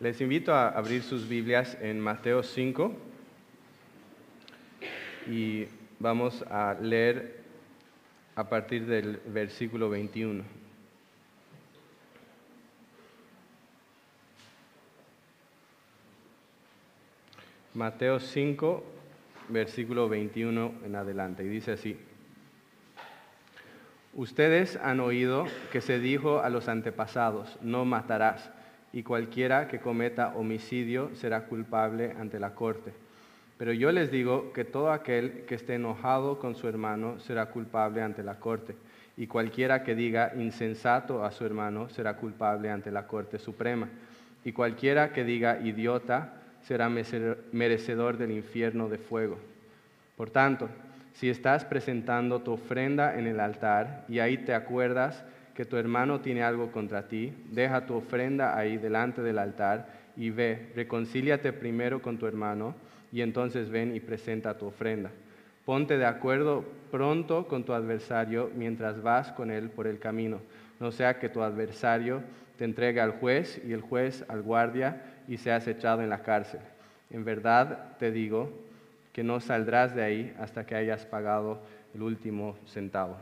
Les invito a abrir sus Biblias en Mateo 5 y vamos a leer a partir del versículo 21. Mateo 5, versículo 21 en adelante, y dice así. Ustedes han oído que se dijo a los antepasados, no matarás, y cualquiera que cometa homicidio será culpable ante la corte. Pero yo les digo que todo aquel que esté enojado con su hermano será culpable ante la corte, y cualquiera que diga insensato a su hermano será culpable ante la corte suprema, y cualquiera que diga idiota será merecedor del infierno de fuego. Por tanto, si estás presentando tu ofrenda en el altar y ahí te acuerdas que tu hermano tiene algo contra ti, deja tu ofrenda ahí delante del altar y ve, reconcíliate primero con tu hermano y entonces ven y presenta tu ofrenda. Ponte de acuerdo pronto con tu adversario mientras vas con él por el camino, no sea que tu adversario te entregue al juez y el juez al guardia y seas echado en la cárcel. En verdad te digo, que no saldrás de ahí hasta que hayas pagado el último centavo.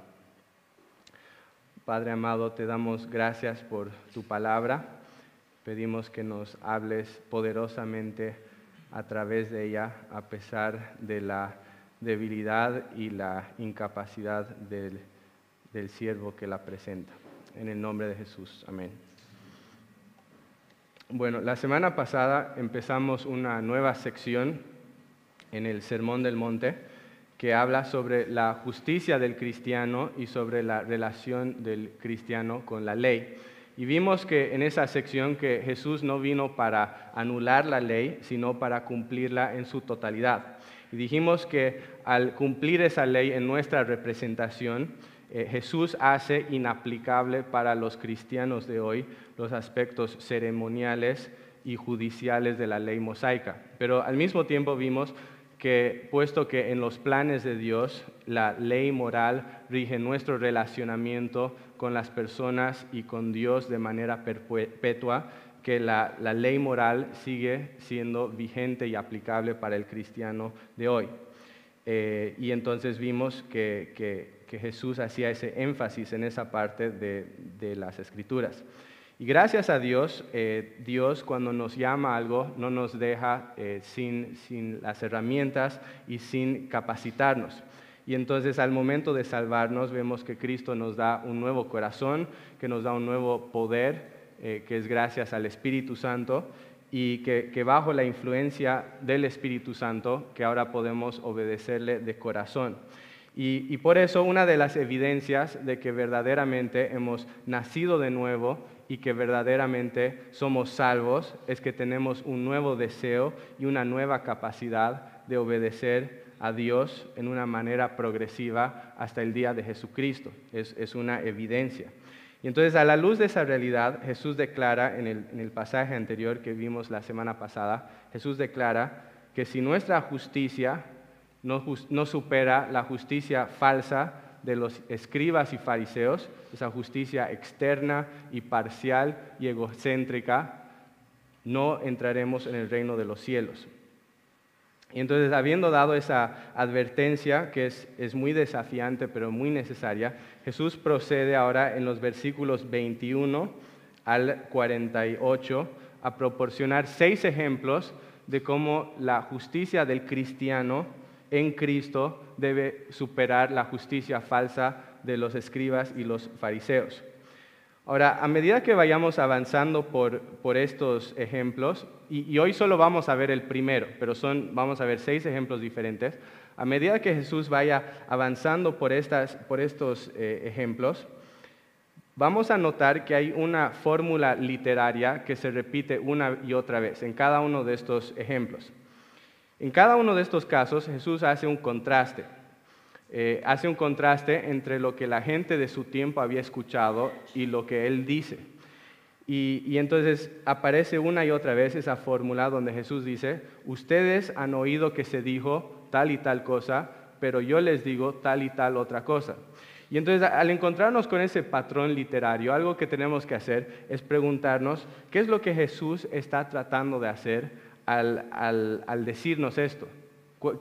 Padre amado, te damos gracias por tu palabra. Pedimos que nos hables poderosamente a través de ella, a pesar de la debilidad y la incapacidad del, del siervo que la presenta. En el nombre de Jesús. Amén. Bueno, la semana pasada empezamos una nueva sección en el Sermón del Monte, que habla sobre la justicia del cristiano y sobre la relación del cristiano con la ley. Y vimos que en esa sección que Jesús no vino para anular la ley, sino para cumplirla en su totalidad. Y dijimos que al cumplir esa ley en nuestra representación, eh, Jesús hace inaplicable para los cristianos de hoy los aspectos ceremoniales y judiciales de la ley mosaica. Pero al mismo tiempo vimos que puesto que en los planes de Dios la ley moral rige nuestro relacionamiento con las personas y con Dios de manera perpetua, que la, ley moral sigue siendo vigente y aplicable para el cristiano de hoy. Eh, y entonces vimos que, Jesús hacía ese énfasis en esa parte de las escrituras. Y gracias a Dios, eh, Dios cuando nos llama a algo no nos deja eh, sin, sin las herramientas y sin capacitarnos. Y entonces al momento de salvarnos vemos que Cristo nos da un nuevo corazón, que nos da un nuevo poder, eh, que es gracias al Espíritu Santo, y que, que, bajo la influencia del Espíritu Santo, que ahora podemos obedecerle de corazón. Y, y por eso una de las evidencias de que verdaderamente hemos nacido de nuevo y que verdaderamente somos salvos es que tenemos un nuevo deseo y una nueva capacidad de obedecer a Dios en una manera progresiva hasta el día de Jesucristo. Es, una evidencia. Y entonces a la luz de esa realidad, Jesús declara en el, pasaje anterior que vimos la semana pasada, Jesús declara que si nuestra justicia no supera la justicia falsa de los escribas y fariseos, esa justicia externa y parcial y egocéntrica, no entraremos en el reino de los cielos. Y entonces, habiendo dado esa advertencia, que es, es, muy desafiante pero muy necesaria, Jesús procede ahora en los versículos 21 al 48 a proporcionar seis ejemplos de cómo la justicia del cristiano en Cristo debe superar la justicia falsa de los escribas y los fariseos. Ahora, a medida que vayamos avanzando por, estos ejemplos, y, hoy solo vamos a ver el primero, pero son, vamos a ver seis ejemplos diferentes, a medida que Jesús vaya avanzando por, estos eh, ejemplos, vamos a notar que hay una fórmula literaria que se repite una y otra vez en cada uno de estos ejemplos. En cada uno de estos casos Jesús hace un contraste. Eh, hace un contraste entre lo que la gente de su tiempo había escuchado y lo que él dice. Y, entonces aparece una y otra vez esa fórmula donde Jesús dice, ustedes han oído que se dijo tal y tal cosa, pero yo les digo tal y tal otra cosa. Y entonces al encontrarnos con ese patrón literario, algo que tenemos que hacer es preguntarnos qué es lo que Jesús está tratando de hacer al, decirnos esto.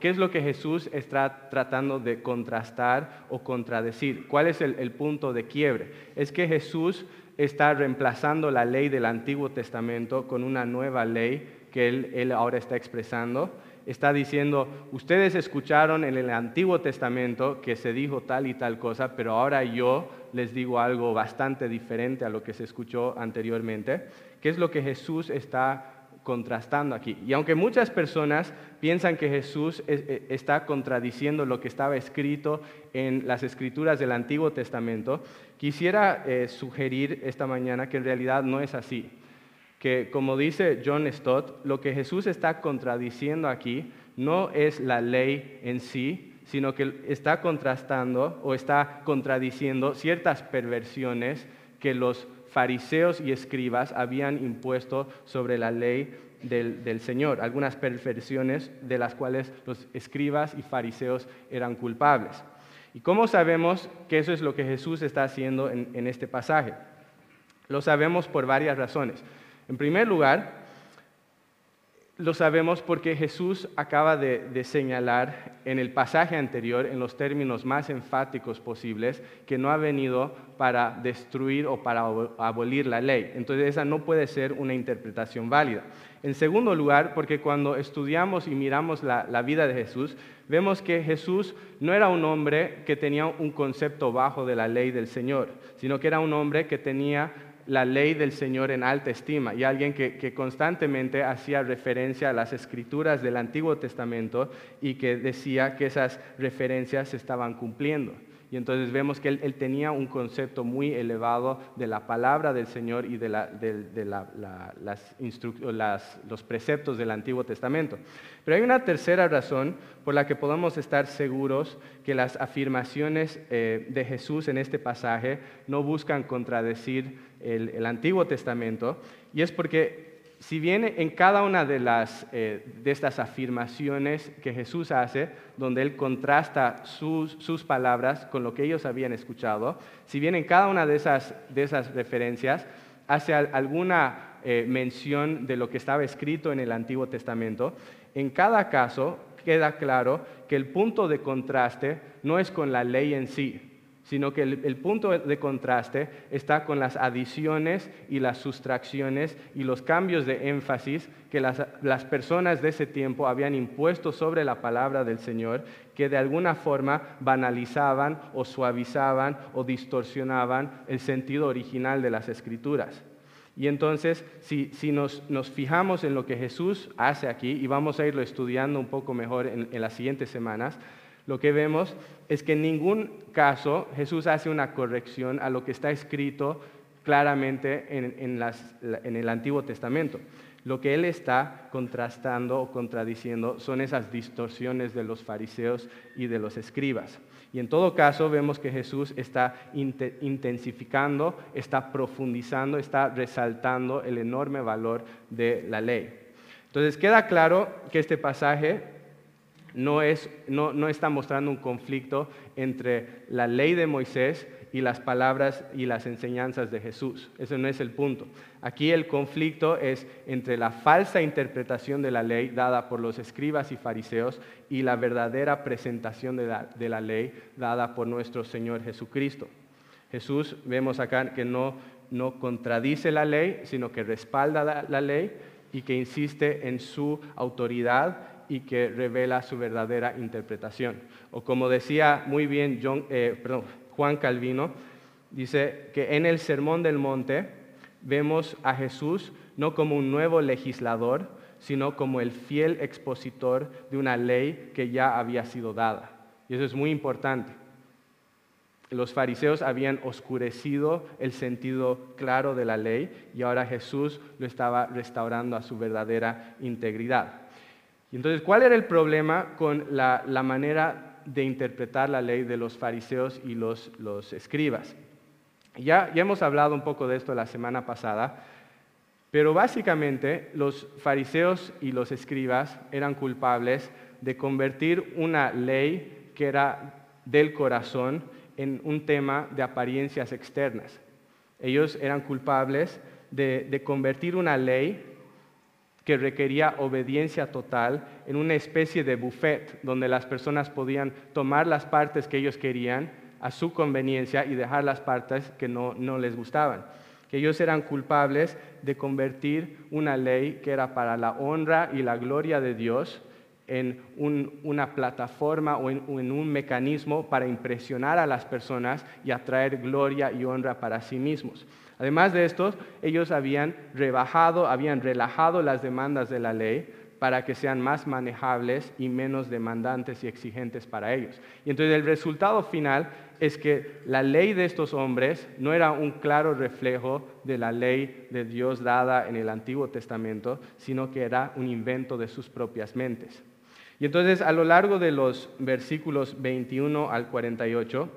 ¿Qué es lo que Jesús está tratando de contrastar o contradecir? ¿Cuál es el, punto de quiebre? Es que Jesús está reemplazando la ley del Antiguo Testamento con una nueva ley que él ahora está expresando está diciendo, ustedes escucharon en el Antiguo Testamento que se dijo tal y tal cosa, pero ahora yo les digo algo bastante diferente a lo que se escuchó anteriormente, que es lo que Jesús está contrastando aquí. Y aunque muchas personas piensan que Jesús e, está contradiciendo lo que estaba escrito en las escrituras del Antiguo Testamento, quisiera eh, sugerir esta mañana que en realidad no es así que, como dice John Stott, lo que Jesús está contradiciendo aquí no es la ley en sí, sino que está contrastando o está contradiciendo ciertas perversiones que los fariseos y escribas habían impuesto sobre la ley del, del, Señor, algunas perversiones de las cuales los escribas y fariseos eran culpables. ¿Y cómo sabemos que eso es lo que Jesús está haciendo en, en este pasaje? Lo sabemos por varias razones. En primer lugar, lo sabemos porque Jesús acaba de, señalar en el pasaje anterior, en los términos más enfáticos posibles, que no ha venido para destruir o para abolir la ley. Entonces esa no puede ser una interpretación válida. En segundo lugar, porque cuando estudiamos y miramos la vida de Jesús, vemos que Jesús no era un hombre que tenía un concepto bajo de la ley del Señor, sino que era un hombre que tenía la ley del Señor en alta estima y alguien que, constantemente hacía referencia a las escrituras del Antiguo Testamento y que decía que esas referencias se estaban cumpliendo. Y entonces vemos que él, tenía un concepto muy elevado de la palabra del Señor y de, los preceptos del Antiguo Testamento. Pero hay una tercera razón por la que podemos estar seguros que las afirmaciones eh, de Jesús en este pasaje no buscan contradecir el, Antiguo Testamento, y es porque si bien en cada una de, las, eh, de estas afirmaciones que Jesús hace, donde Él contrasta sus, palabras con lo que ellos habían escuchado, si bien en cada una de esas, de esas referencias hace alguna eh, mención de lo que estaba escrito en el Antiguo Testamento, en cada caso queda claro que el punto de contraste no es con la ley en sí, sino que el, punto de contraste está con las adiciones y las sustracciones y los cambios de énfasis que las, las, personas de ese tiempo habían impuesto sobre la palabra del Señor, que de alguna forma banalizaban o suavizaban o distorsionaban el sentido original de las escrituras. Y entonces, si, si nos, nos, fijamos en lo que Jesús hace aquí, y vamos a irlo estudiando un poco mejor en, en las siguientes semanas, lo que vemos es que en ningún caso Jesús hace una corrección a lo que está escrito claramente en, el Antiguo Testamento. Lo que él está contrastando o contradiciendo son esas distorsiones de los fariseos y de los escribas. Y en todo caso vemos que Jesús está intensificando, está profundizando, está resaltando el enorme valor de la ley. Entonces queda claro que este pasaje no, está mostrando un conflicto entre la ley de Moisés y las palabras y las enseñanzas de Jesús. Ese no es el punto. Aquí el conflicto es entre la falsa interpretación de la ley dada por los escribas y fariseos y la verdadera presentación de la, ley dada por nuestro Señor Jesucristo. Jesús vemos acá que no, contradice la ley, sino que respalda la ley y que insiste en su autoridad y que revela su verdadera interpretación. O como decía muy bien eh, Juan Calvino, dice que en el Sermón del Monte vemos a Jesús no como un nuevo legislador, sino como el fiel expositor de una ley que ya había sido dada. Y eso es muy importante. Los fariseos habían oscurecido el sentido claro de la ley y ahora Jesús lo estaba restaurando a su verdadera integridad entonces, ¿cuál era el problema con la, manera de interpretar la ley de los fariseos y los, escribas? Ya, ya hemos hablado un poco de esto la semana pasada, pero básicamente los fariseos y los escribas eran culpables de convertir una ley que era del corazón en un tema de apariencias externas. Ellos eran culpables de convertir una ley que requería obediencia total en una especie de buffet donde las personas podían tomar las partes que ellos querían a su conveniencia y dejar las partes que no, les gustaban. Que ellos eran culpables de convertir una ley que era para la honra y la gloria de Dios en una plataforma o en, un mecanismo para impresionar a las personas y atraer gloria y honra para sí mismos. Además de esto, ellos habían rebajado, habían relajado las demandas de la ley para que sean más manejables y menos demandantes y exigentes para ellos. Y entonces el resultado final es que la ley de estos hombres no era un claro reflejo de la ley de Dios dada en el Antiguo Testamento, sino que era un invento de sus propias mentes. Y entonces a lo largo de los versículos 21 al 48,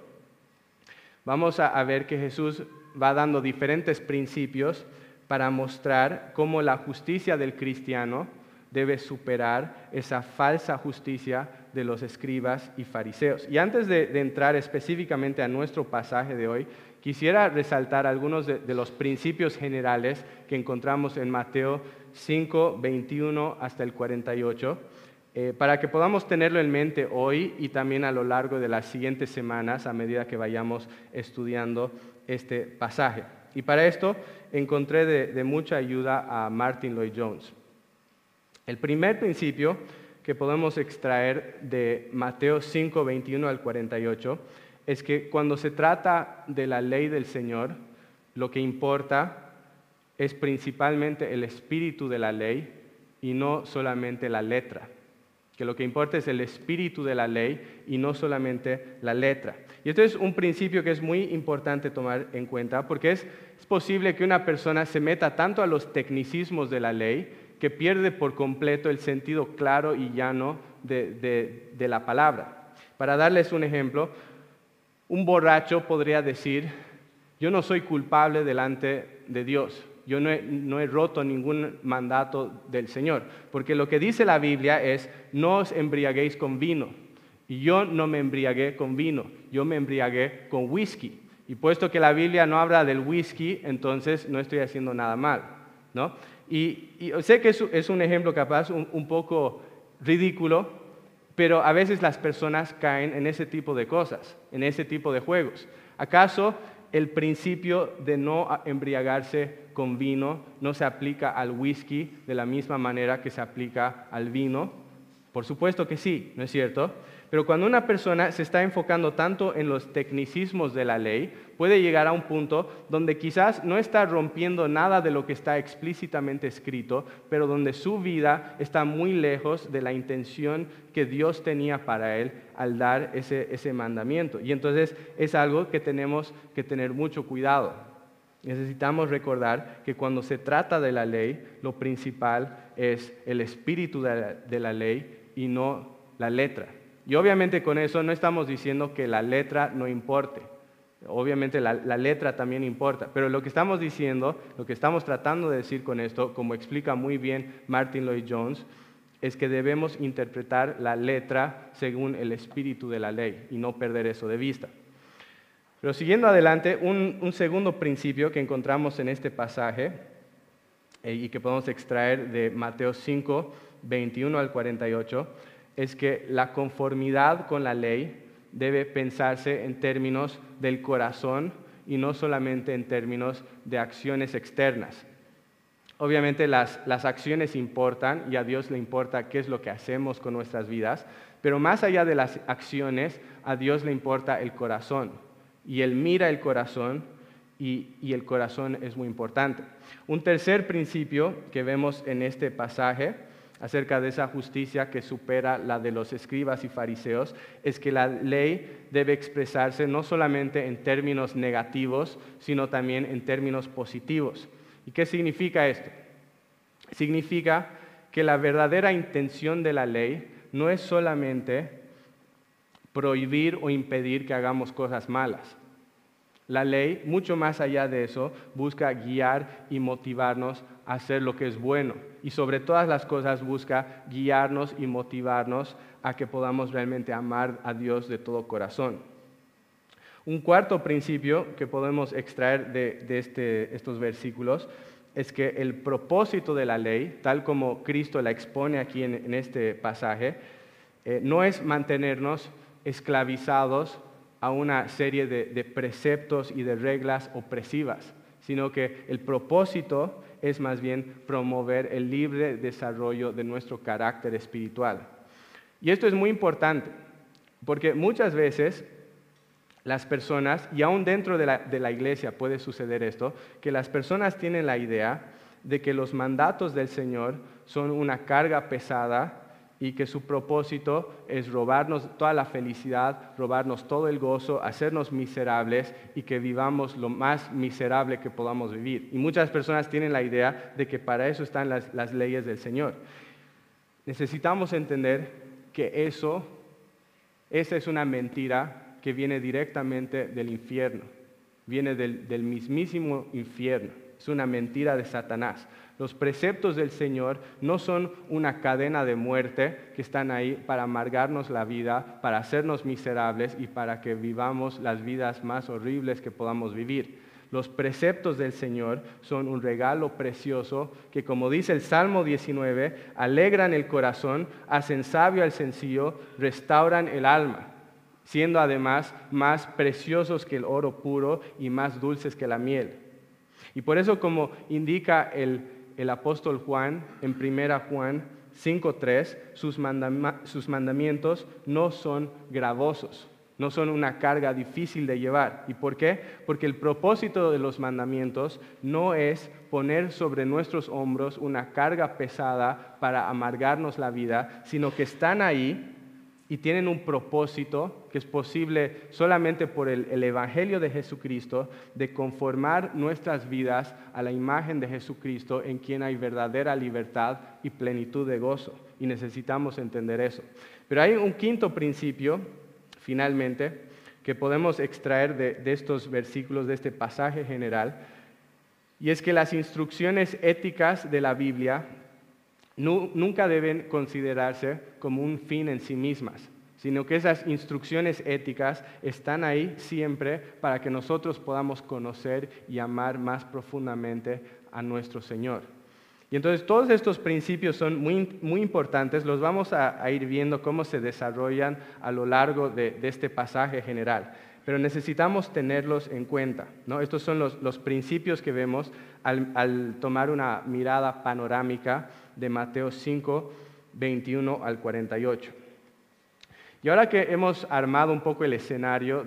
vamos a, ver que Jesús va dando diferentes principios para mostrar cómo la justicia del cristiano debe superar esa falsa justicia de los escribas y fariseos. Y antes de, entrar específicamente a nuestro pasaje de hoy, quisiera resaltar algunos de, los principios generales que encontramos en Mateo 5, 21 hasta el 48 eh, para que podamos tenerlo en mente hoy y también a lo largo de las siguientes semanas a medida que vayamos estudiando este pasaje. Y para esto encontré de, mucha ayuda a Martin Lloyd Jones. El primer principio que podemos extraer de Mateo 5, 21 al 48 es que cuando se trata de la ley del Señor, lo que importa es principalmente el espíritu de la ley y no solamente la letra que lo que importa es el espíritu de la ley y no solamente la letra. Y esto es un principio que es muy importante tomar en cuenta porque es, posible que una persona se meta tanto a los tecnicismos de la ley que pierde por completo el sentido claro y llano de, de la palabra. Para darles un ejemplo, un borracho podría decir, yo no soy culpable delante de Dios, yo no he, roto ningún mandato del Señor, porque lo que dice la Biblia es, no os embriaguéis con vino. Y yo no me embriagué con vino, yo me embriagué con whisky. Y puesto que la Biblia no habla del whisky, entonces no estoy haciendo nada mal. ¿no? Y, sé que es, un ejemplo capaz un, un poco ridículo, pero a veces las personas caen en ese tipo de cosas, en ese tipo de juegos. ¿Acaso el principio de no embriagarse con vino no se aplica al whisky de la misma manera que se aplica al vino? Por supuesto que sí, ¿no es cierto? Pero cuando una persona se está enfocando tanto en los tecnicismos de la ley, puede llegar a un punto donde quizás no está rompiendo nada de lo que está explícitamente escrito, pero donde su vida está muy lejos de la intención que Dios tenía para él al dar ese, mandamiento. Y entonces es algo que tenemos que tener mucho cuidado. Necesitamos recordar que cuando se trata de la ley, lo principal es el espíritu de la, ley y no la letra. Y obviamente con eso no estamos diciendo que la letra no importe. Obviamente la, letra también importa, pero lo que estamos diciendo, lo que estamos tratando de decir con esto, como explica muy bien Martin Lloyd Jones, es que debemos interpretar la letra según el espíritu de la ley y no perder eso de vista. Pero siguiendo adelante, un, segundo principio que encontramos en este pasaje eh, y que podemos extraer de Mateo 5, 21 al 48, es que la conformidad con la ley debe pensarse en términos del corazón y no solamente en términos de acciones externas. Obviamente las, las, acciones importan y a Dios le importa qué es lo que hacemos con nuestras vidas, pero más allá de las acciones, a Dios le importa el corazón y Él mira el corazón y, el corazón es muy importante. Un tercer principio que vemos en este pasaje acerca de esa justicia que supera la de los escribas y fariseos es que la ley debe expresarse no solamente en términos negativos, sino también en términos positivos. ¿Y qué significa esto? Significa que la verdadera intención de la ley no es solamente prohibir o impedir que hagamos cosas malas, la ley, mucho más allá de eso, busca guiar y motivarnos hacer lo que es bueno. Y sobre todas las cosas busca guiarnos y motivarnos a que podamos realmente amar a Dios de todo corazón. Un cuarto principio que podemos extraer de, este, estos versículos es que el propósito de la ley, tal como Cristo la expone aquí en, este pasaje, eh, no es mantenernos esclavizados a una serie de, preceptos y de reglas opresivas, sino que el propósito es más bien promover el libre desarrollo de nuestro carácter espiritual. Y esto es muy importante, porque muchas veces las personas, y aún dentro de la, de la, iglesia puede suceder esto, que las personas tienen la idea de que los mandatos del Señor son una carga pesada y que su propósito es robarnos toda la felicidad, robarnos todo el gozo, hacernos miserables y que vivamos lo más miserable que podamos vivir. Y muchas personas tienen la idea de que para eso están las, leyes del Señor. Necesitamos entender que eso, esa es una mentira que viene directamente del infierno, viene del mismísimo infierno, es una mentira de Satanás. Los preceptos del Señor no son una cadena de muerte que están ahí para amargarnos la vida, para hacernos miserables y para que vivamos las vidas más horribles que podamos vivir. Los preceptos del Señor son un regalo precioso que, como dice el Salmo 19, alegran el corazón, hacen sabio al sencillo, restauran el alma, siendo además más preciosos que el oro puro y más dulces que la miel. Y por eso, como indica el el apóstol Juan en 1 Juan 5.3, sus, sus mandamientos no son gravosos, no son una carga difícil de llevar. ¿Y por qué? Porque el propósito de los mandamientos no es poner sobre nuestros hombros una carga pesada para amargarnos la vida, sino que están ahí y tienen un propósito que es posible solamente por el, Evangelio de Jesucristo, de conformar nuestras vidas a la imagen de Jesucristo en quien hay verdadera libertad y plenitud de gozo. Y necesitamos entender eso. Pero hay un quinto principio, finalmente, que podemos extraer de, estos versículos, de este pasaje general, y es que las instrucciones éticas de la Biblia nunca deben considerarse como un fin en sí mismas, sino que esas instrucciones éticas están ahí siempre para que nosotros podamos conocer y amar más profundamente a nuestro Señor. Y entonces todos estos principios son muy, importantes, los vamos a, ir viendo cómo se desarrollan a lo largo de, este pasaje general, pero necesitamos tenerlos en cuenta. ¿no? Estos son los, principios que vemos al tomar una mirada panorámica de Mateo 5, 21 al 48. Y ahora que hemos armado un poco el escenario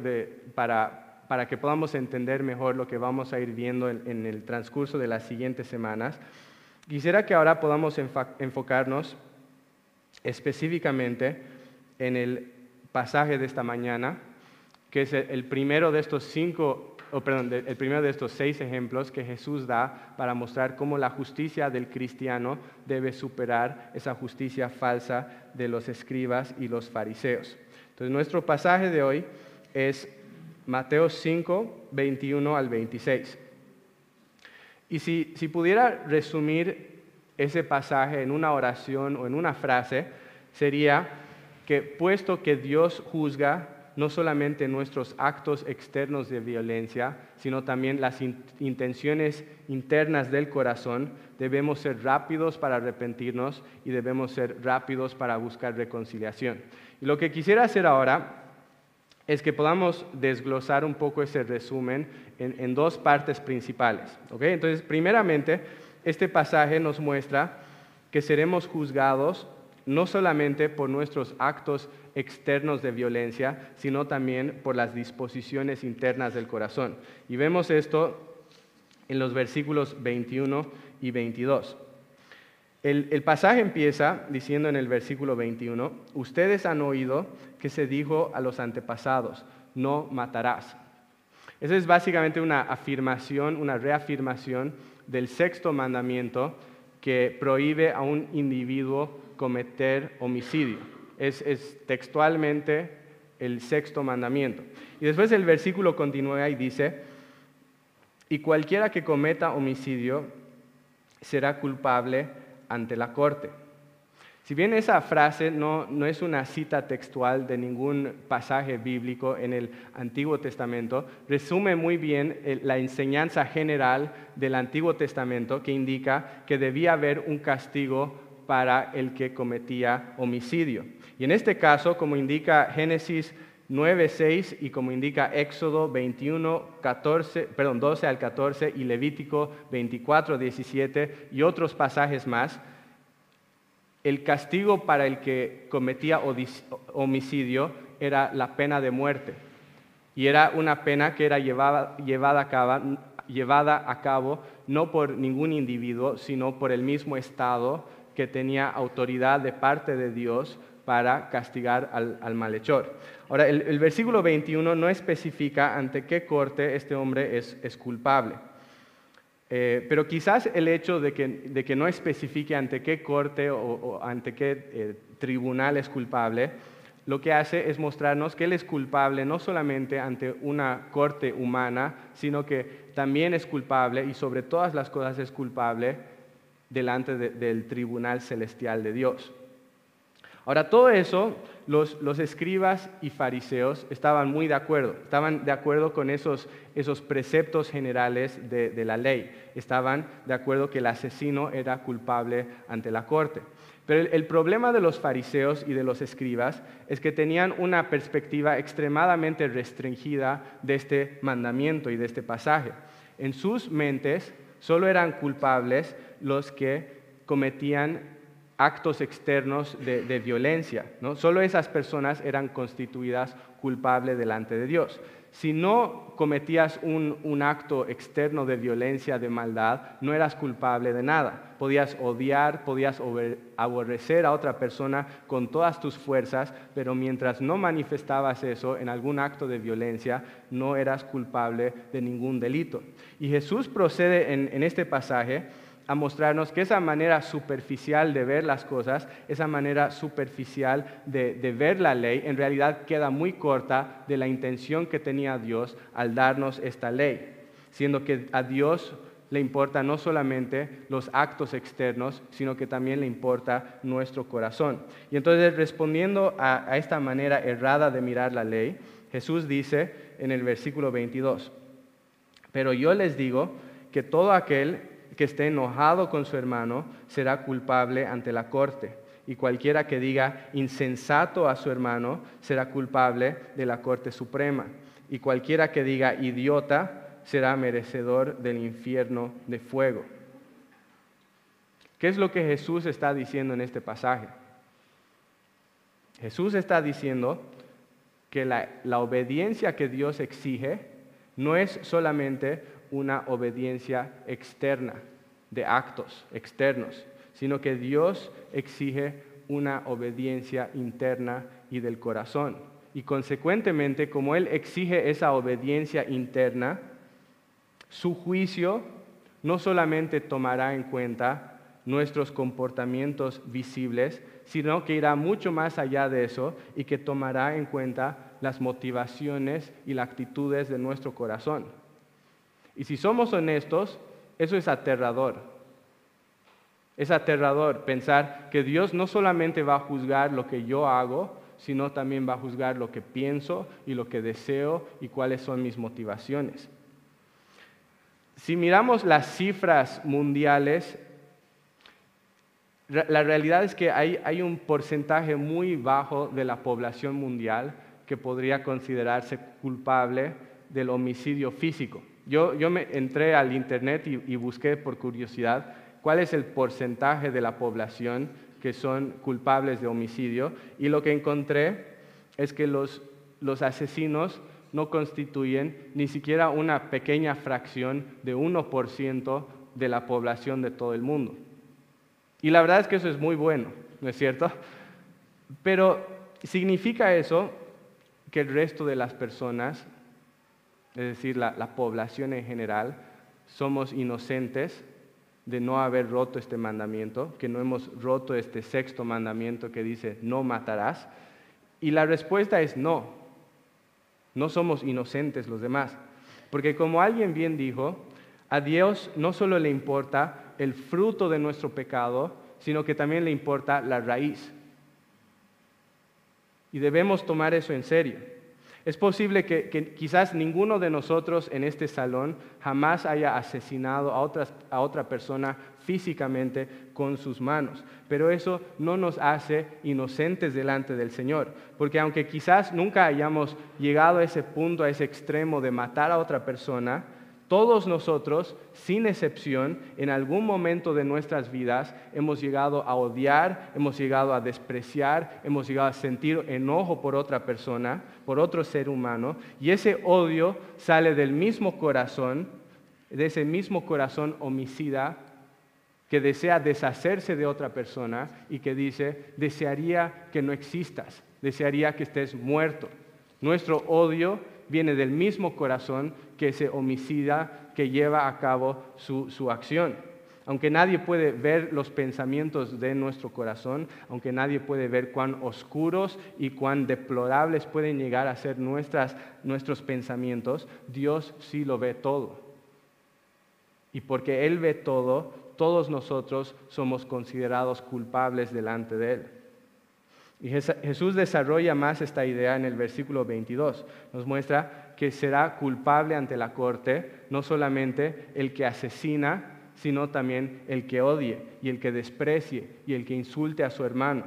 para, para, que podamos entender mejor lo que vamos a ir viendo en, en el transcurso de las siguientes semanas, quisiera que ahora podamos enfocarnos específicamente en el pasaje de esta mañana, que es el primero de estos cinco o perdón, el primero de estos seis ejemplos que Jesús da para mostrar cómo la justicia del cristiano debe superar esa justicia falsa de los escribas y los fariseos. Entonces, nuestro pasaje de hoy es Mateo 5, 21 al 26. Y si pudiera resumir ese pasaje en una oración o en una frase, sería que puesto que Dios juzga no solamente nuestros actos externos de violencia, sino también las intenciones internas del corazón. Debemos ser rápidos para arrepentirnos y debemos ser rápidos para buscar reconciliación. Y lo que quisiera hacer ahora es que podamos desglosar un poco ese resumen en, dos partes principales. Entonces, primeramente, este pasaje nos muestra que seremos juzgados no solamente por nuestros actos externos de violencia, sino también por las disposiciones internas del corazón. Y vemos esto en los versículos 21 y 22. El, pasaje empieza diciendo en el versículo 21, ustedes han oído que se dijo a los antepasados, no matarás. Esa es básicamente una afirmación, una reafirmación del sexto mandamiento que prohíbe a un individuo cometer homicidio es, textualmente el sexto mandamiento. Y después el versículo continúa y dice, y cualquiera que cometa homicidio será culpable ante la corte. Si bien esa frase no, no, es una cita textual de ningún pasaje bíblico en el Antiguo Testamento, resume muy bien la enseñanza general del Antiguo Testamento que indica que debía haber un castigo para el que cometía homicidio. Y en este caso, como indica Génesis 9, y como indica Éxodo 21, 14, perdón, 12 al 14 y Levítico 24, 17 y otros pasajes más, el castigo para el que cometía homicidio era la pena de muerte. Y era una pena que era llevada, llevada, llevada a cabo no por ningún individuo, sino por el mismo Estado que tenía autoridad de parte de Dios para castigar al, malhechor. Ahora, el, versículo 21 no especifica ante qué corte este hombre es culpable. Eh, pero quizás el hecho de que, no especifique ante qué corte o, ante qué eh, tribunal es culpable, lo que hace es mostrarnos que Él es culpable no solamente ante una corte humana, sino que también es culpable y sobre todas las cosas es culpable delante del tribunal celestial de Dios. Ahora, todo eso, los, escribas y fariseos estaban muy de acuerdo, estaban de acuerdo con esos, preceptos generales de, la ley, estaban de acuerdo que el asesino era culpable ante la corte. Pero el, problema de los fariseos y de los escribas es que tenían una perspectiva extremadamente restringida de este mandamiento y de este pasaje. En sus mentes solo eran culpables los que cometían actos externos de, violencia. ¿no? Solo esas personas eran constituidas culpables delante de Dios. Si no cometías un, acto externo de violencia, de maldad, no eras culpable de nada. Podías odiar, podías aborrecer a otra persona con todas tus fuerzas, pero mientras no manifestabas eso en algún acto de violencia, no eras culpable de ningún delito. Y Jesús procede en este pasaje a mostrarnos que esa manera superficial de ver las cosas, esa manera superficial de, ver la ley, en realidad queda muy corta de la intención que tenía Dios al darnos esta ley, siendo que a Dios le importa no solamente los actos externos, sino que también le importa nuestro corazón. Y entonces respondiendo a, a esta manera errada de mirar la ley, Jesús dice en el versículo 22, pero yo les digo que todo aquel que esté enojado con su hermano será culpable ante la corte. Y cualquiera que diga insensato a su hermano será culpable de la corte suprema. Y cualquiera que diga idiota será merecedor del infierno de fuego. ¿Qué es lo que Jesús está diciendo en este pasaje? Jesús está diciendo que la, la obediencia que Dios exige no es solamente una obediencia externa, de actos externos, sino que Dios exige una obediencia interna y del corazón. Y consecuentemente, como Él exige esa obediencia interna, su juicio no solamente tomará en cuenta nuestros comportamientos visibles, sino que irá mucho más allá de eso y que tomará en cuenta las motivaciones y las actitudes de nuestro corazón. Y si somos honestos, eso es aterrador. Es aterrador pensar que Dios no solamente va a juzgar lo que yo hago, sino también va a juzgar lo que pienso y lo que deseo y cuáles son mis motivaciones. Si miramos las cifras mundiales, la realidad es que hay, hay, un porcentaje muy bajo de la población mundial que podría considerarse culpable del homicidio físico. Yo, me entré al Internet y, busqué por curiosidad cuál es el porcentaje de la población que son culpables de homicidio y lo que encontré es que los, asesinos no constituyen ni siquiera una pequeña fracción de 1% de la población de todo el mundo. Y la verdad es que eso es muy bueno, ¿no es cierto? Pero significa eso que el resto de las personas es decir, la, población en general, somos inocentes de no haber roto este mandamiento, que no hemos roto este sexto mandamiento que dice no matarás. Y la respuesta es no, no somos inocentes los demás. Porque como alguien bien dijo, a Dios no solo le importa el fruto de nuestro pecado, sino que también le importa la raíz. Y debemos tomar eso en serio. Es posible que, quizás ninguno de nosotros en este salón jamás haya asesinado a, otra persona físicamente con sus manos, pero eso no nos hace inocentes delante del Señor, porque aunque quizás nunca hayamos llegado a ese punto, a ese extremo de matar a otra persona, todos nosotros, sin excepción, en algún momento de nuestras vidas hemos llegado a odiar, hemos llegado a despreciar, hemos llegado a sentir enojo por otra persona, por otro ser humano, y ese odio sale del mismo corazón, de ese mismo corazón homicida que desea deshacerse de otra persona y que dice, desearía que no existas, desearía que estés muerto. Nuestro odio viene del mismo corazón que ese homicida que lleva a cabo su, acción. Aunque nadie puede ver los pensamientos de nuestro corazón, aunque nadie puede ver cuán oscuros y cuán deplorables pueden llegar a ser nuestros pensamientos, Dios sí lo ve todo. Y porque Él ve todo, todos nosotros somos considerados culpables delante de Él. Y Jesús desarrolla más esta idea en el versículo 22. Nos muestra que será culpable ante la corte no solamente el que asesina, sino también el que odie y el que desprecie y el que insulte a su hermano.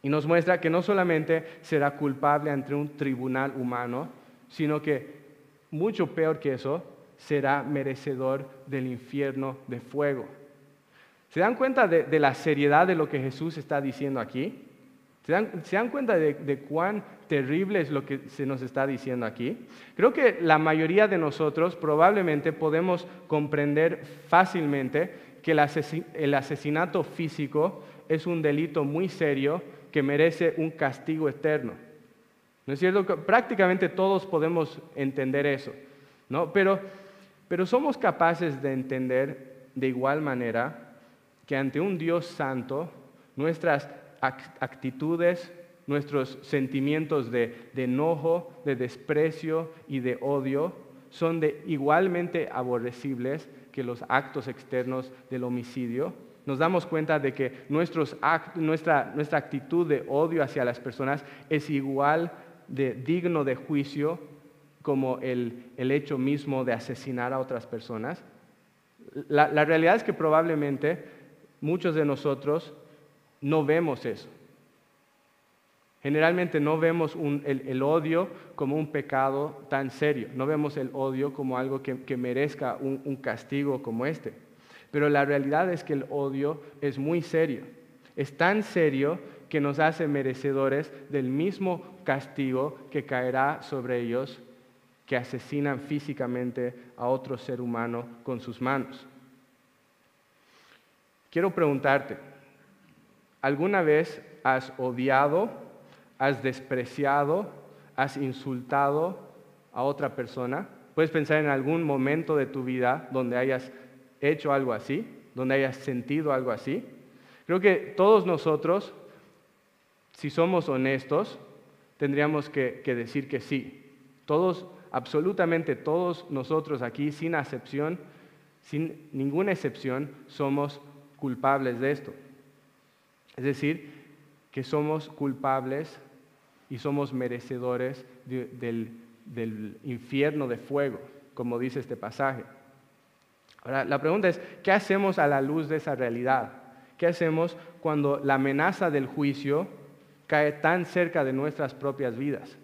Y nos muestra que no solamente será culpable ante un tribunal humano, sino que mucho peor que eso, será merecedor del infierno de fuego. ¿Se dan cuenta de, de la seriedad de lo que Jesús está diciendo aquí? ¿Se dan, cuenta de, cuán terrible es lo que se nos está diciendo aquí? Creo que la mayoría de nosotros probablemente podemos comprender fácilmente que el asesinato físico es un delito muy serio que merece un castigo eterno. ¿No es cierto? Prácticamente todos podemos entender eso, ¿no? Pero, pero somos capaces de entender de igual manera que ante un Dios santo, nuestras actitudes, nuestros sentimientos de, enojo, de desprecio y de odio son de igualmente aborrecibles que los actos externos del homicidio. Nos damos cuenta de que nuestra, actitud de odio hacia las personas es igual de digno de juicio como el, hecho mismo de asesinar a otras personas. La realidad es que probablemente muchos de nosotros no vemos eso. Generalmente no vemos el, odio como un pecado tan serio, no vemos el odio como algo que, merezca un, castigo como este. Pero la realidad es que el odio es muy serio, es tan serio que nos hace merecedores del mismo castigo que caerá sobre ellos que asesinan físicamente a otro ser humano con sus manos. Quiero preguntarte, ¿Alguna vez has odiado, has despreciado, has insultado a otra persona? ¿Puedes pensar en algún momento de tu vida donde hayas hecho algo así, donde hayas sentido algo así? Creo que todos nosotros, si somos honestos, tendríamos que, decir que sí. Todos, absolutamente todos nosotros aquí, sin excepción, sin ninguna excepción, somos culpables de esto. Es decir, que somos culpables y somos merecedores del, del infierno de fuego, como dice este pasaje. Ahora, la pregunta es, ¿qué hacemos a la luz de esa realidad? ¿Qué hacemos cuando la amenaza del juicio cae tan cerca de nuestras propias vidas?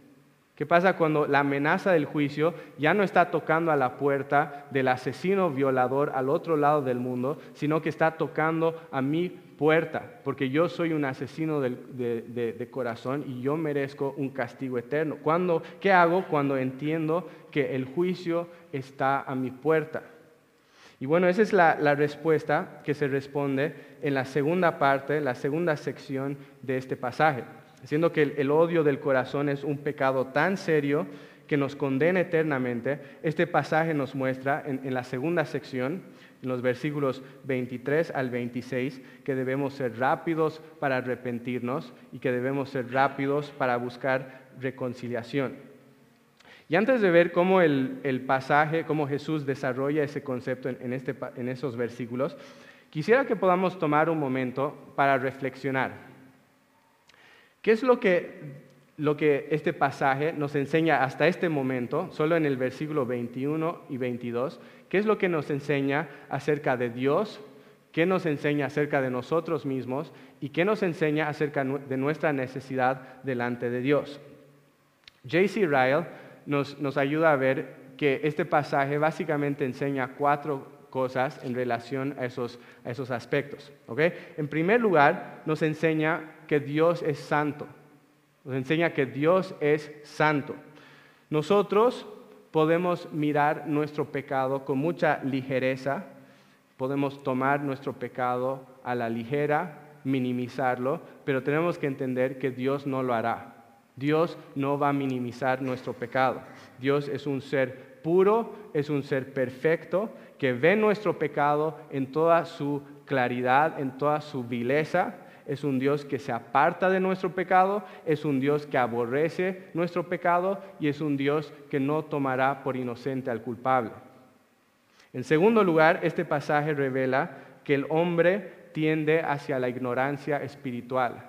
¿Qué pasa cuando la amenaza del juicio ya no está tocando a la puerta del asesino violador al otro lado del mundo, sino que está tocando a mi puerta, porque yo soy un asesino de, corazón y yo merezco un castigo eterno. Cuando, ¿Qué hago cuando entiendo que el juicio está a mi puerta? Y bueno, esa es la, respuesta que se responde en la segunda parte, la segunda sección de este pasaje, diciendo que el, odio del corazón es un pecado tan serio que nos condena eternamente. Este pasaje nos muestra en la segunda sección en los versículos 23 al 26 que debemos ser rápidos para arrepentirnos y que debemos ser rápidos para buscar reconciliación. Y antes de ver cómo el, pasaje, cómo Jesús desarrolla ese concepto en, este, en esos versículos, Quisiera que podamos tomar un momento para reflexionar. ¿Qué es lo que, lo que este pasaje nos enseña hasta este momento, solo en el versículo 21 y 22? ¿Qué es lo que nos enseña acerca de Dios? ¿Qué nos enseña acerca de nosotros mismos? ¿Y qué nos enseña acerca de nuestra necesidad delante de Dios? J.C. Ryle nos, nos ayuda a ver que este pasaje básicamente enseña cuatro cosas en relación a esos, aspectos. En primer lugar, nos enseña que Dios es santo. Nos enseña que Dios es santo. Nosotros podemos mirar nuestro pecado con mucha ligereza, podemos tomar nuestro pecado a la ligera, minimizarlo, pero tenemos que entender que Dios no lo hará. Dios no va a minimizar nuestro pecado. Dios es un ser puro, es un ser perfecto que ve nuestro pecado en toda su claridad, en toda su vileza. Es un Dios que se aparta de nuestro pecado, es un Dios que aborrece nuestro pecado y es un Dios que no tomará por inocente al culpable. En segundo lugar, este pasaje revela que el hombre tiende hacia la ignorancia espiritual.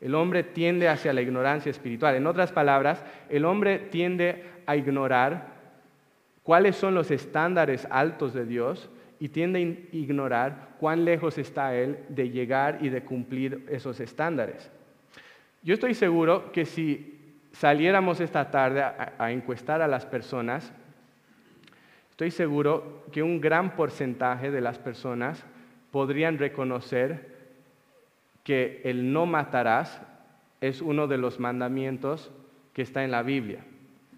El hombre tiende hacia la ignorancia espiritual. En otras palabras, el hombre tiende a ignorar cuáles son los estándares altos de Dios y tiende a ignorar cuán lejos está Él de llegar y de cumplir esos estándares. Yo estoy seguro que si saliéramos esta tarde a, encuestar a las personas, estoy seguro que un gran porcentaje de las personas podrían reconocer que el no matarás es uno de los mandamientos que está en la Biblia.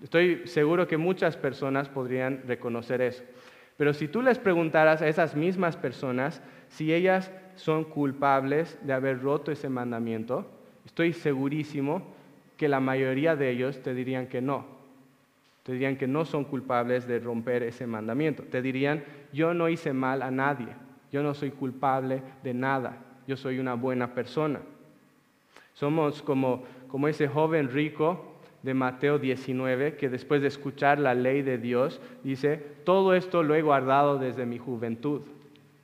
Estoy seguro que muchas personas podrían reconocer eso. Pero si tú les preguntaras a esas mismas personas si ellas son culpables de haber roto ese mandamiento, estoy segurísimo que la mayoría de ellos te dirían que no. Te dirían que no son culpables de romper ese mandamiento. Te dirían, yo no hice mal a nadie, yo no soy culpable de nada, yo soy una buena persona. Somos como, como ese joven rico de Mateo 19, que después de escuchar la ley de Dios, dice, todo esto lo he guardado desde mi juventud.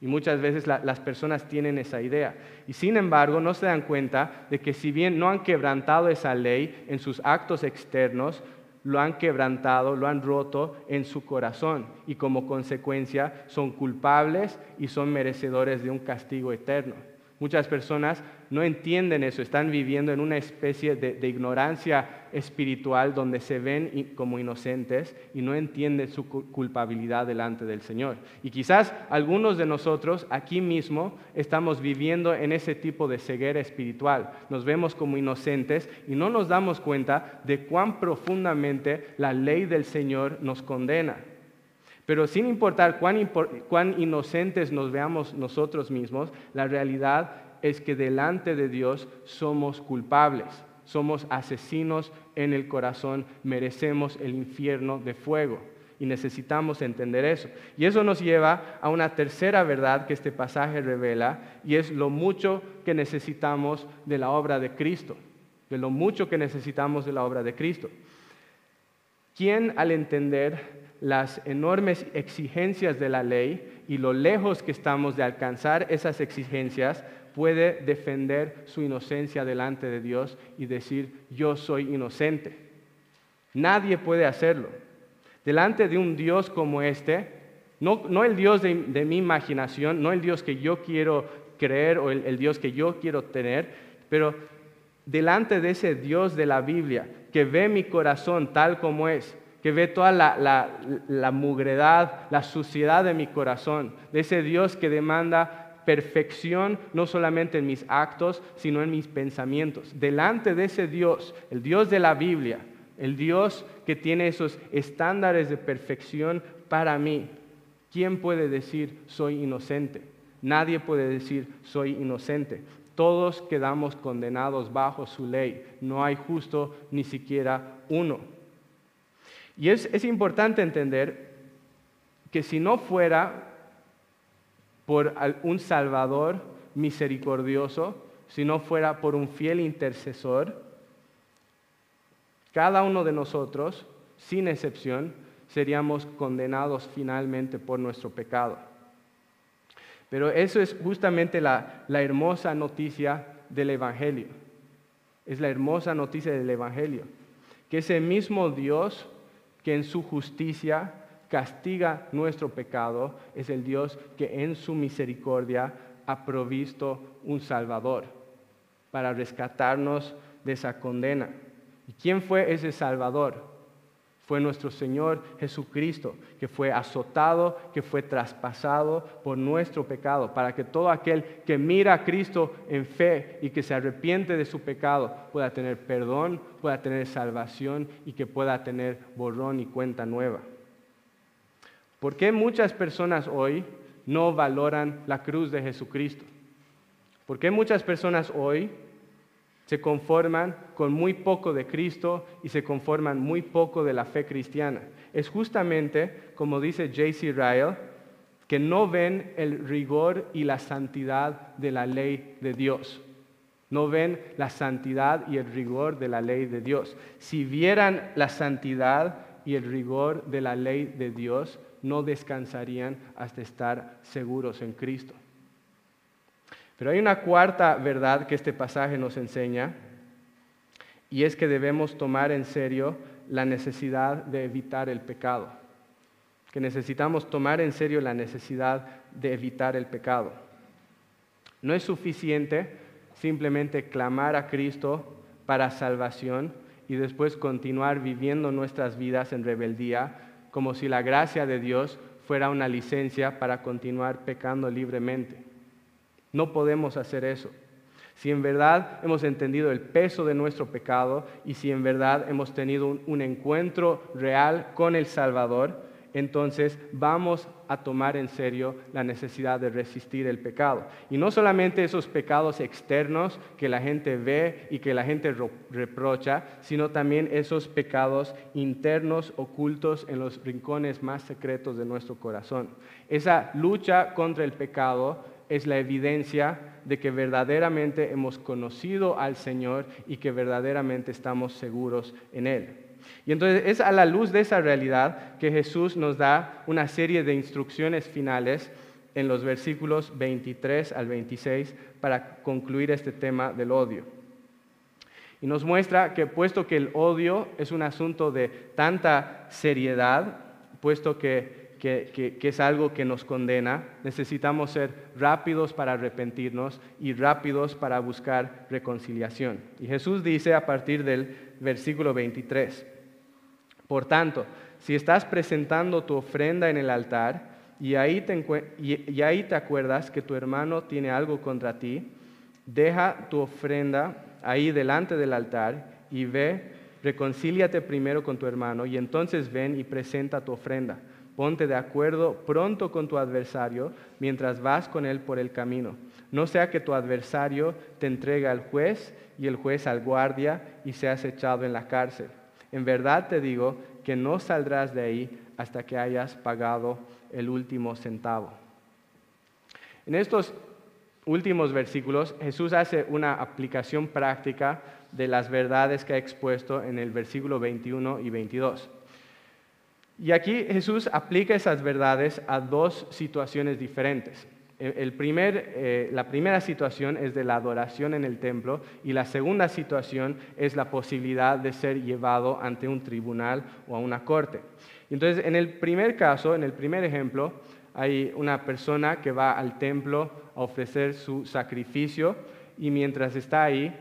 Y muchas veces las personas tienen esa idea. Y sin embargo, no se dan cuenta de que si bien no han quebrantado esa ley en sus actos externos, lo han quebrantado, lo han roto en su corazón. Y como consecuencia son culpables y son merecedores de un castigo eterno. Muchas personas no entienden eso, están viviendo en una especie de, ignorancia espiritual donde se ven como inocentes y no entienden su culpabilidad delante del Señor. Y quizás algunos de nosotros aquí mismo estamos viviendo en ese tipo de ceguera espiritual. Nos vemos como inocentes y no nos damos cuenta de cuán profundamente la ley del Señor nos condena. Pero sin importar cuán, inocentes nos veamos nosotros mismos, la realidad es que delante de Dios somos culpables, somos asesinos en el corazón, merecemos el infierno de fuego. Y necesitamos entender eso. Y eso nos lleva a una tercera verdad que este pasaje revela, y es lo mucho que necesitamos de la obra de Cristo, de lo mucho que necesitamos de la obra de Cristo. ¿Quién al entender las enormes exigencias de la ley y lo lejos que estamos de alcanzar esas exigencias, puede defender su inocencia delante de Dios y decir, yo soy inocente. Nadie puede hacerlo. Delante de un Dios como este, no, el Dios de, mi imaginación, no el Dios que yo quiero creer o el Dios que yo quiero tener, pero delante de ese Dios de la Biblia que ve mi corazón tal como es, que ve toda la, mugredad, la suciedad de mi corazón, de ese Dios que demanda perfección no solamente en mis actos, sino en mis pensamientos. Delante de ese Dios, el Dios de la Biblia, el Dios que tiene esos estándares de perfección para mí, ¿quién puede decir soy inocente? Nadie puede decir soy inocente. Todos quedamos condenados bajo su ley. No hay justo ni siquiera uno. Y es, importante entender que si no fuera por un Salvador misericordioso, si no fuera por un fiel intercesor, cada uno de nosotros, sin excepción, seríamos condenados finalmente por nuestro pecado. Pero eso es justamente la, la hermosa noticia del Evangelio. Es la hermosa noticia del Evangelio. Que ese mismo Dios que en su justicia castiga nuestro pecado es el Dios que en su misericordia ha provisto un Salvador para rescatarnos de esa condena. ¿Y quién fue ese Salvador? Fue nuestro Señor Jesucristo, que fue azotado, que fue traspasado por nuestro pecado, para que todo aquel que mira a Cristo en fe y que se arrepiente de su pecado pueda tener perdón, pueda tener salvación y que pueda tener borrón y cuenta nueva. ¿Por qué muchas personas hoy no valoran la cruz de Jesucristo? ¿Por qué muchas personas hoy se conforman con muy poco de Cristo y se conforman muy poco de la fe cristiana. Es justamente, como dice J.C. Ryle, que no ven el rigor y la santidad de la ley de Dios. No ven la santidad y el rigor de la ley de Dios. Si vieran la santidad y el rigor de la ley de Dios, no descansarían hasta estar seguros en Cristo. Pero hay una cuarta verdad que este pasaje nos enseña y es que debemos tomar en serio la necesidad de evitar el pecado, que necesitamos tomar en serio la necesidad de evitar el pecado. No es suficiente simplemente clamar a Cristo para salvación y después continuar viviendo nuestras vidas en rebeldía como si la gracia de Dios fuera una licencia para continuar pecando libremente. No podemos hacer eso. Si en verdad hemos entendido el peso de nuestro pecado y si en verdad hemos tenido un, encuentro real con el Salvador, entonces vamos a tomar en serio la necesidad de resistir el pecado. Y no solamente esos pecados externos que la gente ve y que la gente reprocha, sino también esos pecados internos ocultos en los rincones más secretos de nuestro corazón. Esa lucha contra el pecado es la evidencia de que verdaderamente hemos conocido al Señor y que verdaderamente estamos seguros en Él. Y entonces es a la luz de esa realidad que Jesús nos da una serie de instrucciones finales en los versículos 23 al 26 para concluir este tema del odio. Y nos muestra que puesto que el odio es un asunto de tanta seriedad, puesto que que, es algo que nos condena, necesitamos ser rápidos para arrepentirnos y rápidos para buscar reconciliación. Y Jesús dice a partir del versículo 23, por tanto, si estás presentando tu ofrenda en el altar y ahí te, y ahí te acuerdas que tu hermano tiene algo contra ti, deja tu ofrenda ahí delante del altar y ve, reconcíliate primero con tu hermano y entonces ven y presenta tu ofrenda. Ponte de acuerdo pronto con tu adversario mientras vas con él por el camino. No sea que tu adversario te entregue al juez y el juez al guardia y seas echado en la cárcel. En verdad te digo que no saldrás de ahí hasta que hayas pagado el último centavo. En estos últimos versículos Jesús hace una aplicación práctica de las verdades que ha expuesto en el versículo 21 y 22. Y aquí Jesús aplica esas verdades a dos situaciones diferentes. El primer, eh, la primera situación es de la adoración en el templo y la segunda situación es la posibilidad de ser llevado ante un tribunal o a una corte. Entonces, en el primer caso, en el primer ejemplo, hay una persona que va al templo a ofrecer su sacrificio y mientras está ahí,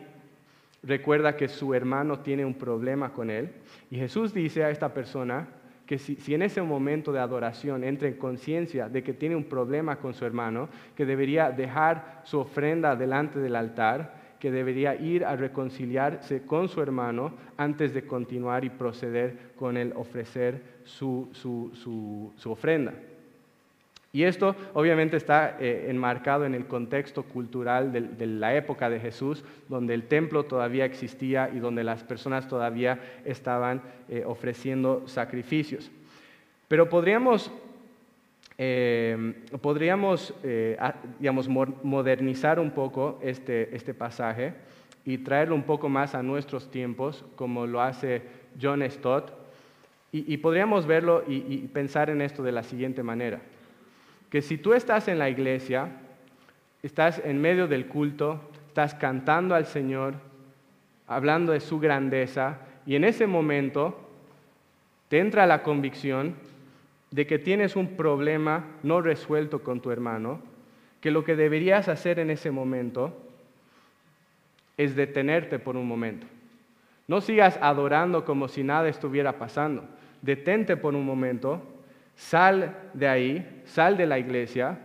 recuerda que su hermano tiene un problema con él. Y Jesús dice a esta persona, que si, en ese momento de adoración entra en conciencia de que tiene un problema con su hermano, que debería dejar su ofrenda delante del altar, que debería ir a reconciliarse con su hermano antes de continuar y proceder con el ofrecer su ofrenda. Y esto obviamente está eh, enmarcado en el contexto cultural de, la época de Jesús, donde el templo todavía existía y donde las personas todavía estaban eh, ofreciendo sacrificios. Pero podríamos, eh, podríamos digamos, modernizar un poco este, este, pasaje y traerlo un poco más a nuestros tiempos, como lo hace John Stott, y, podríamos verlo y pensar en esto de la siguiente manera. Que si tú estás en la iglesia, estás en medio del culto, estás cantando al Señor, hablando de su grandeza, y en ese momento te entra la convicción de que tienes un problema no resuelto con tu hermano, que lo que deberías hacer en ese momento es detenerte por un momento. No sigas adorando como si nada estuviera pasando. Detente por un momento, sal de ahí, sal de la iglesia,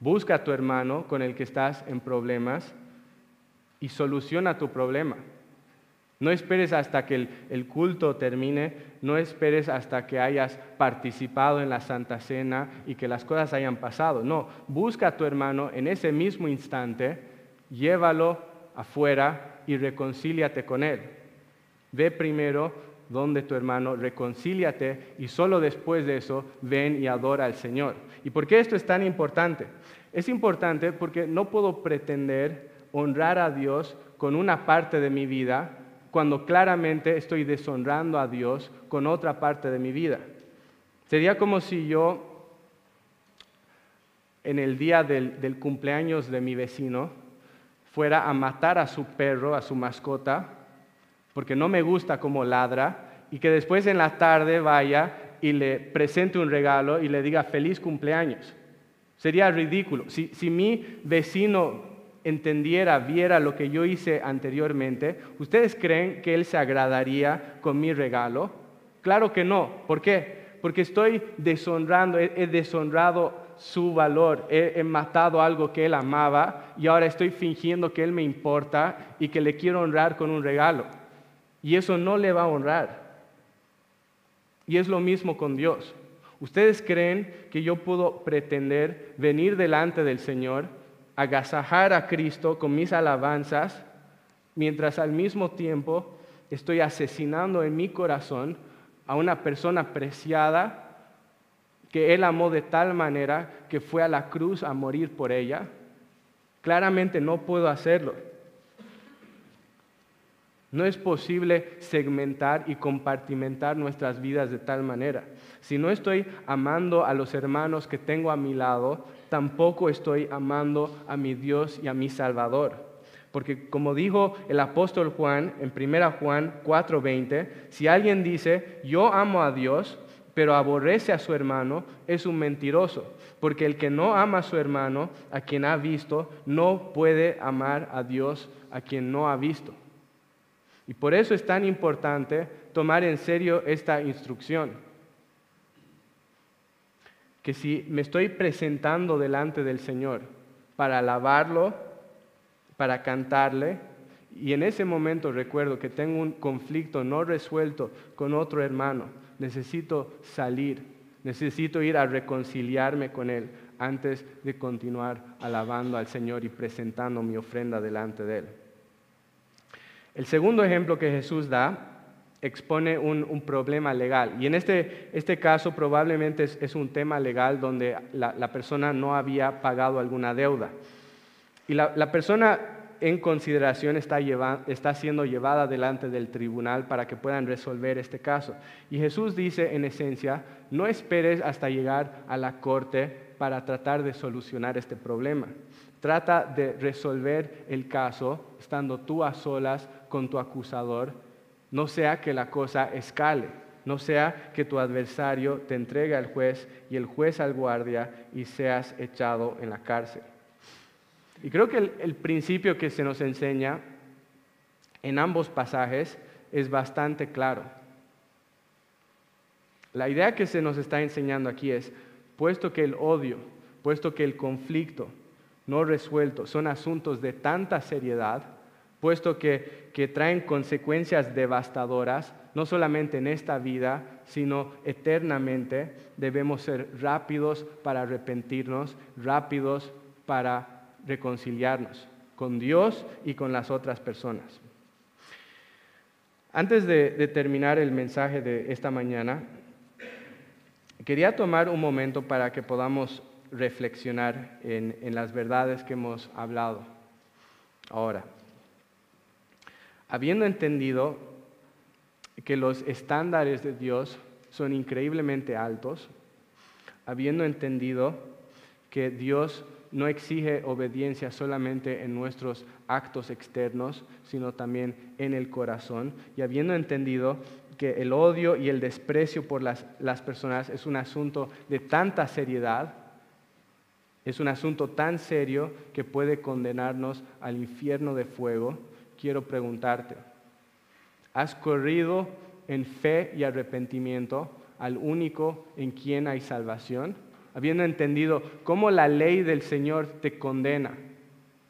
busca a tu hermano con el que estás en problemas y soluciona tu problema. No esperes hasta que el, culto termine, no esperes hasta que hayas participado en la Santa Cena y que las cosas hayan pasado. No, busca a tu hermano en ese mismo instante, llévalo afuera y reconcíliate con él. Ve primero donde tu hermano, reconcíliate y solo después de eso ven y adora al Señor. ¿Y por qué esto es tan importante? Es importante porque no puedo pretender honrar a Dios con una parte de mi vida cuando claramente estoy deshonrando a Dios con otra parte de mi vida. Sería como si yo en el día del, cumpleaños de mi vecino fuera a matar a su perro, a su mascota, porque no me gusta cómo ladra, y que después en la tarde vaya y le presente un regalo y le diga feliz cumpleaños. Sería ridículo. Si, si mi vecino entendiera, viera lo que yo hice anteriormente, ¿ustedes creen que Él se agradaría con mi regalo? Claro que no. ¿Por qué? Porque estoy deshonrando, he, deshonrado su valor, he, he, matado algo que Él amaba y ahora estoy fingiendo que Él me importa y que le quiero honrar con un regalo. Y eso no le va a honrar. Y es lo mismo con Dios. ¿Ustedes creen que yo puedo pretender venir delante del Señor? agasajar a Cristo con mis alabanzas, mientras al mismo tiempo estoy asesinando en mi corazón a una persona preciada que Él amó de tal manera que fue a la cruz a morir por ella. Claramente no puedo hacerlo. No es posible segmentar y compartimentar nuestras vidas de tal manera. Si no estoy amando a los hermanos que tengo a mi lado, tampoco estoy amando a mi Dios y a mi Salvador. Porque como dijo el apóstol Juan en 1 Juan 4:20, si alguien dice, yo amo a Dios, pero aborrece a su hermano, es un mentiroso. Porque el que no ama a su hermano, a quien ha visto, no puede amar a Dios, a quien no ha visto. Y por eso es tan importante tomar en serio esta instrucción que si me estoy presentando delante del Señor para alabarlo, para cantarle, y en ese momento recuerdo que tengo un conflicto no resuelto con otro hermano, necesito salir, necesito ir a reconciliarme con él antes de continuar alabando al Señor y presentando mi ofrenda delante de él. El segundo ejemplo que Jesús da expone un, problema legal. Y en este, este caso probablemente es, un tema legal donde la, persona no había pagado alguna deuda. Y la, persona en consideración está, está siendo llevada delante del tribunal para que puedan resolver este caso. Y Jesús dice en esencia, no esperes hasta llegar a la corte para tratar de solucionar este problema. Trata de resolver el caso estando tú a solas con tu acusador no sea que la cosa escale, no sea que tu adversario te entregue al juez y el juez al guardia y seas echado en la cárcel. Y creo que el, principio que se nos enseña en ambos pasajes es bastante claro. La idea que se nos está enseñando aquí es, puesto que el odio, puesto que el conflicto no resuelto son asuntos de tanta seriedad, puesto que, traen consecuencias devastadoras, no solamente en esta vida, sino eternamente, debemos ser rápidos para arrepentirnos, rápidos para reconciliarnos con Dios y con las otras personas. Antes de, terminar el mensaje de esta mañana, quería tomar un momento para que podamos reflexionar en las verdades que hemos hablado ahora habiendo entendido que los estándares de Dios son increíblemente altos, habiendo entendido que Dios no exige obediencia solamente en nuestros actos externos, sino también en el corazón. Y habiendo entendido que el odio y el desprecio por las, las personas es un asunto de tanta seriedad, es un asunto tan serio que puede condenarnos al infierno de fuego, quiero preguntarte, ¿has corrido en fe y arrepentimiento al único en quien hay salvación? Habiendo entendido cómo la ley del Señor te condena,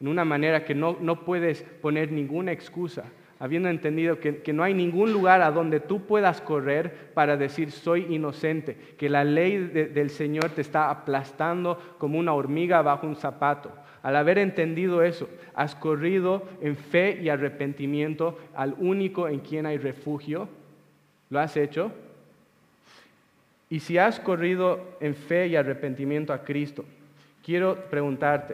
en una manera que no, no puedes poner ninguna excusa habiendo entendido que, no hay ningún lugar a donde tú puedas correr para decir soy inocente, que la ley del Señor te está aplastando como una hormiga bajo un zapato. Al haber entendido eso, has corrido en fe y arrepentimiento al único en quien hay refugio. ¿Lo has hecho? Y si has corrido en fe y arrepentimiento a Cristo, quiero preguntarte,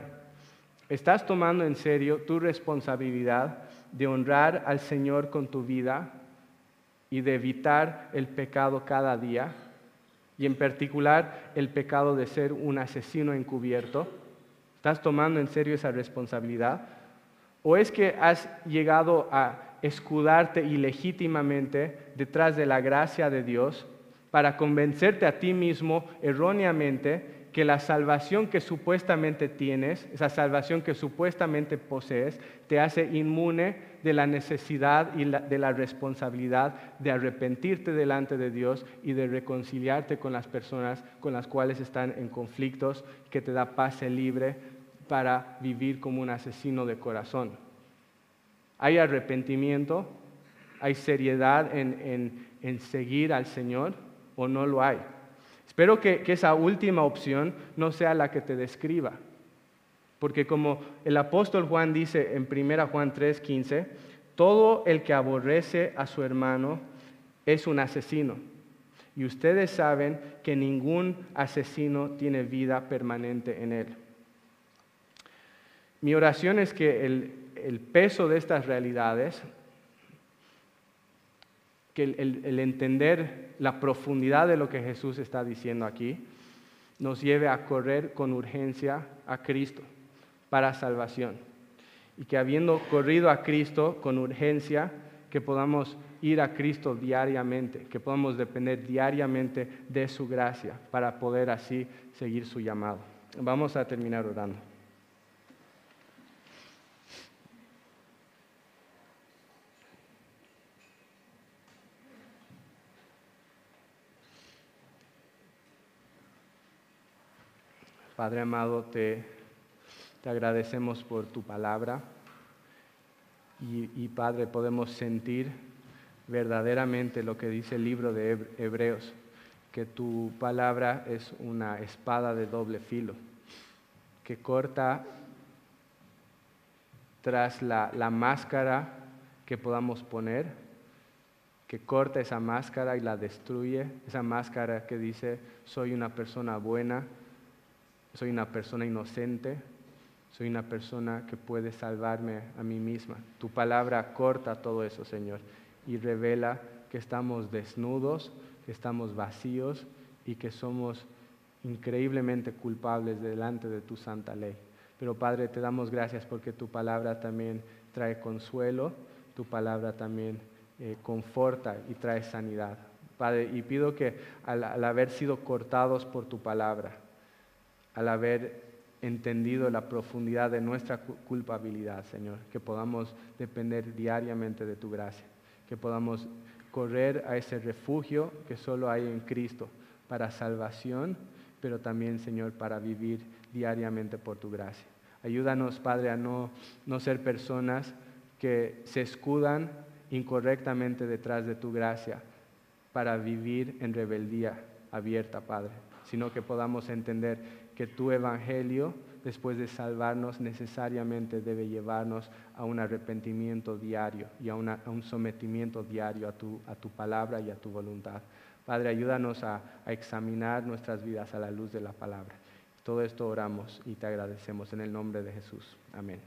¿estás tomando en serio tu responsabilidad de honrar al Señor con tu vida y de evitar el pecado cada día, y en particular el pecado de ser un asesino encubierto? ¿Estás tomando en serio esa responsabilidad? ¿O es que has llegado a escudarte ilegítimamente detrás de la gracia de Dios para convencerte a ti mismo erróneamente que la salvación que supuestamente tienes, esa salvación que supuestamente posees, te hace inmune de la necesidad y de la responsabilidad de arrepentirte delante de Dios y de reconciliarte con las personas con las cuales están en conflictos, que te da paz libre para vivir como un asesino de corazón. ¿Hay arrepentimiento? ¿Hay seriedad en, en seguir al Señor o no lo hay? Espero que, esa última opción no sea la que te describa. Porque como el apóstol Juan dice en 1 Juan 3:15, todo el que aborrece a su hermano es un asesino. Y ustedes saben que ningún asesino tiene vida permanente en él. Mi oración es que el peso de estas realidades que el, entender la profundidad de lo que Jesús está diciendo aquí nos lleve a correr con urgencia a Cristo para salvación. Y que habiendo corrido a Cristo con urgencia, que podamos ir a Cristo diariamente, que podamos depender diariamente de su gracia para poder así seguir su llamado. Vamos a terminar orando. Padre amado, te, agradecemos por tu palabra. Y, Padre, podemos sentir verdaderamente lo que dice el libro de Hebreos, que tu palabra es una espada de doble filo, que corta tras la, la máscara que podamos poner, que corta esa máscara y la destruye, esa máscara que dice, soy una persona buena, soy una persona inocente, soy una persona que puede salvarme a mí misma. Tu palabra corta todo eso, Señor, y revela que estamos desnudos, que estamos vacíos y que somos increíblemente culpables delante de tu santa ley. Pero Padre, te damos gracias porque tu palabra también trae consuelo, tu palabra también eh, conforta y trae sanidad. Padre, y pido que al haber sido cortados por tu palabra, al haber entendido la profundidad de nuestra culpabilidad, Señor, que podamos depender diariamente de tu gracia, que podamos correr a ese refugio que solo hay en Cristo para salvación, pero también, Señor, para vivir diariamente por tu gracia. Ayúdanos, Padre, a no, no ser personas que se escudan incorrectamente detrás de tu gracia para vivir en rebeldía abierta, Padre, sino que podamos entender que tu evangelio, después de salvarnos, necesariamente debe llevarnos a un arrepentimiento diario y a, un sometimiento diario a tu, a tu, palabra y a tu voluntad. Padre, ayúdanos a, a examinar nuestras vidas a la luz de la palabra. Todo esto oramos y te agradecemos en el nombre de Jesús. Amén.